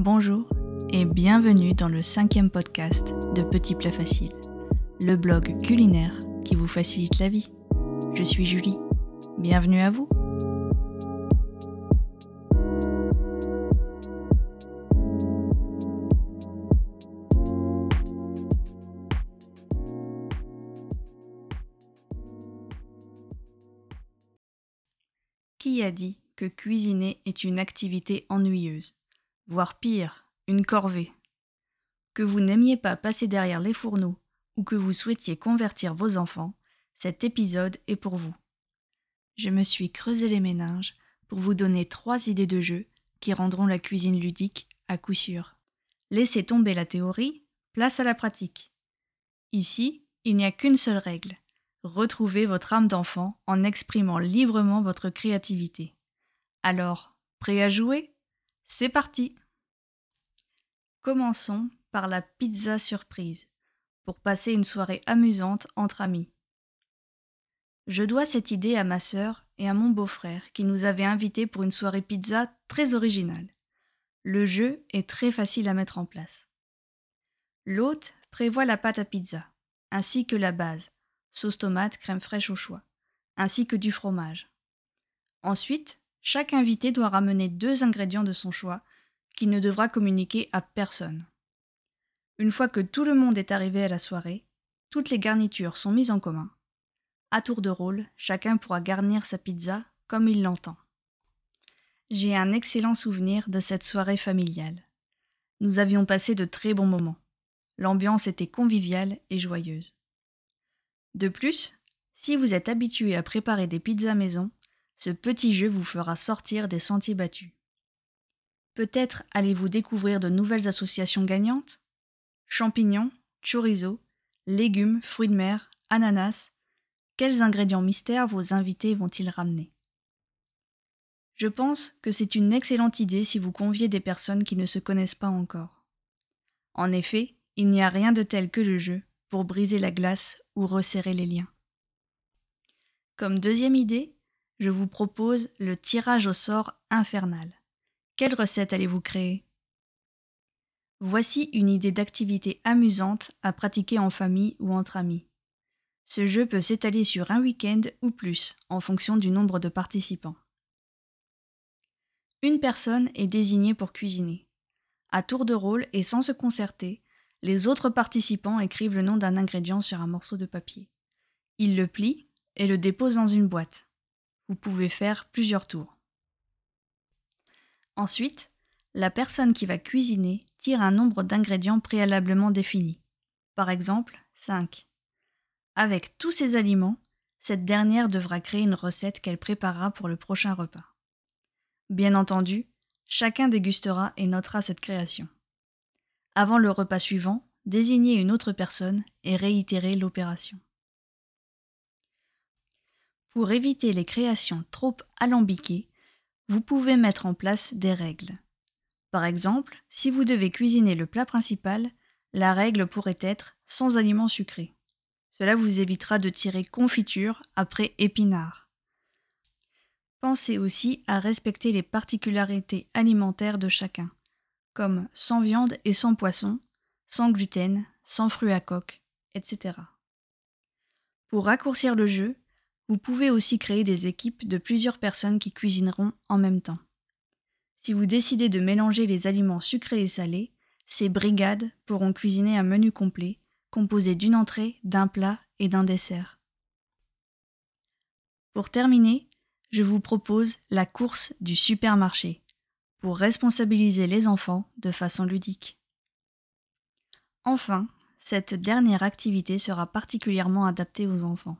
Bonjour et bienvenue dans le cinquième podcast de Petits Plats Faciles, le blog culinaire qui vous facilite la vie. Je suis Julie, bienvenue à vous. Qui a dit que cuisiner est une activité ennuyeuse, voire pire, une corvée Que vous n'aimiez pas passer derrière les fourneaux ou que vous souhaitiez convertir vos enfants, cet épisode est pour vous. Je me suis creusé les méninges pour vous donner trois idées de jeux qui rendront la cuisine ludique à coup sûr. Laissez tomber la théorie, place à la pratique. Ici, il n'y a qu'une seule règle Retrouvez votre âme d'enfant en exprimant librement votre créativité. Alors, prêt à jouer? C'est parti Commençons par la pizza surprise, pour passer une soirée amusante entre amis. Je dois cette idée à ma sœur et à mon beau-frère qui nous avaient invités pour une soirée pizza très originale. Le jeu est très facile à mettre en place. L'hôte prévoit la pâte à pizza, ainsi que la base, sauce tomate, crème fraîche au choix, ainsi que du fromage. Ensuite, chaque invité doit ramener deux ingrédients de son choix qu'il ne devra communiquer à personne. Une fois que tout le monde est arrivé à la soirée, toutes les garnitures sont mises en commun. À tour de rôle, chacun pourra garnir sa pizza comme il l'entend. J'ai un excellent souvenir de cette soirée familiale. Nous avions passé de très bons moments. L'ambiance était conviviale et joyeuse. De plus, si vous êtes habitué à préparer des pizzas maison, ce petit jeu vous fera sortir des sentiers battus. Peut-être allez-vous découvrir de nouvelles associations gagnantes? Champignons, chorizo, légumes, fruits de mer, ananas. Quels ingrédients mystères vos invités vont-ils ramener? Je pense que c'est une excellente idée si vous conviez des personnes qui ne se connaissent pas encore. En effet, il n'y a rien de tel que le jeu pour briser la glace ou resserrer les liens. Comme deuxième idée, je vous propose le tirage au sort infernal. Quelle recette allez-vous créer? Voici une idée d'activité amusante à pratiquer en famille ou entre amis. Ce jeu peut s'étaler sur un week-end ou plus, en fonction du nombre de participants. Une personne est désignée pour cuisiner. À tour de rôle et sans se concerter, les autres participants écrivent le nom d'un ingrédient sur un morceau de papier. Ils le plient et le déposent dans une boîte. Vous pouvez faire plusieurs tours. Ensuite, la personne qui va cuisiner tire un nombre d'ingrédients préalablement défini. Par exemple, 5. Avec tous ces aliments, cette dernière devra créer une recette qu'elle préparera pour le prochain repas. Bien entendu, chacun dégustera et notera cette création. Avant le repas suivant, désignez une autre personne et réitérez l'opération. Pour éviter les créations trop alambiquées, vous pouvez mettre en place des règles. Par exemple, si vous devez cuisiner le plat principal, la règle pourrait être sans aliments sucrés. Cela vous évitera de tirer confiture après épinards. Pensez aussi à respecter les particularités alimentaires de chacun comme sans viande et sans poisson, sans gluten, sans fruits à coque, etc. Pour raccourcir le jeu, vous pouvez aussi créer des équipes de plusieurs personnes qui cuisineront en même temps. Si vous décidez de mélanger les aliments sucrés et salés, ces brigades pourront cuisiner un menu complet, composé d'une entrée, d'un plat et d'un dessert. Pour terminer, je vous propose la course du supermarché pour responsabiliser les enfants de façon ludique. Enfin, cette dernière activité sera particulièrement adaptée aux enfants.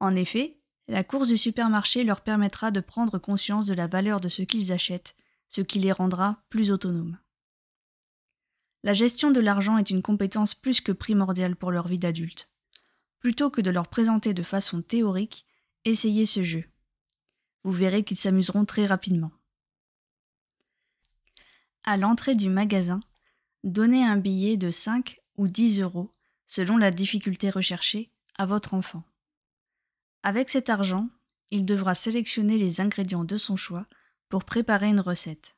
En effet, la course du supermarché leur permettra de prendre conscience de la valeur de ce qu'ils achètent, ce qui les rendra plus autonomes. La gestion de l'argent est une compétence plus que primordiale pour leur vie d'adulte. Plutôt que de leur présenter de façon théorique, essayez ce jeu. Vous verrez qu'ils s'amuseront très rapidement. À l'entrée du magasin, donnez un billet de 5 ou 10 euros, selon la difficulté recherchée, à votre enfant. Avec cet argent, il devra sélectionner les ingrédients de son choix pour préparer une recette.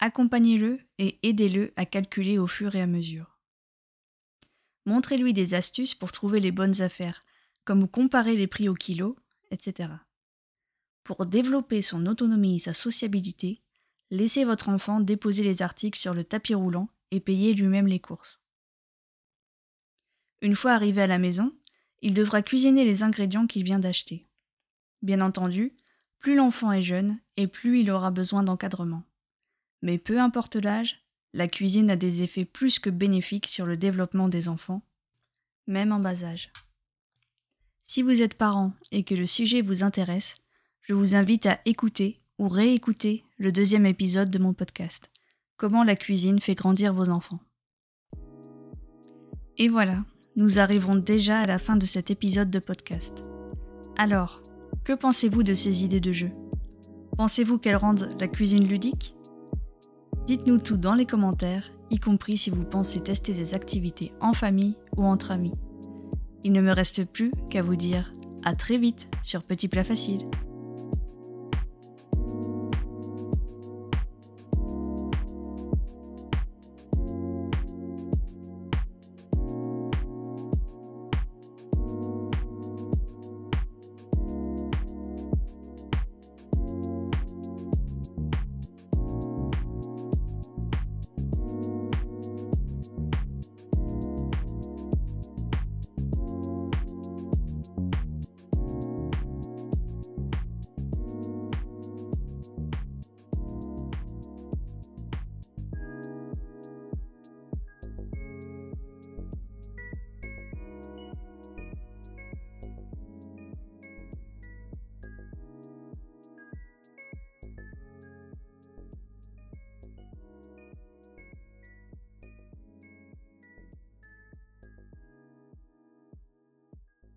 Accompagnez-le et aidez-le à calculer au fur et à mesure. Montrez-lui des astuces pour trouver les bonnes affaires, comme comparer les prix au kilo, etc. Pour développer son autonomie et sa sociabilité, laissez votre enfant déposer les articles sur le tapis roulant et payer lui-même les courses. Une fois arrivé à la maison, il devra cuisiner les ingrédients qu'il vient d'acheter. Bien entendu, plus l'enfant est jeune et plus il aura besoin d'encadrement. Mais peu importe l'âge, la cuisine a des effets plus que bénéfiques sur le développement des enfants, même en bas âge. Si vous êtes parent et que le sujet vous intéresse, je vous invite à écouter ou réécouter le deuxième épisode de mon podcast, Comment la cuisine fait grandir vos enfants. Et voilà, nous arrivons déjà à la fin de cet épisode de podcast. Alors, que pensez-vous de ces idées de jeu? Pensez-vous qu'elles rendent la cuisine ludique? Dites-nous tout dans les commentaires, y compris si vous pensez tester ces activités en famille ou entre amis. Il ne me reste plus qu'à vous dire à très vite sur Petit Plat Facile.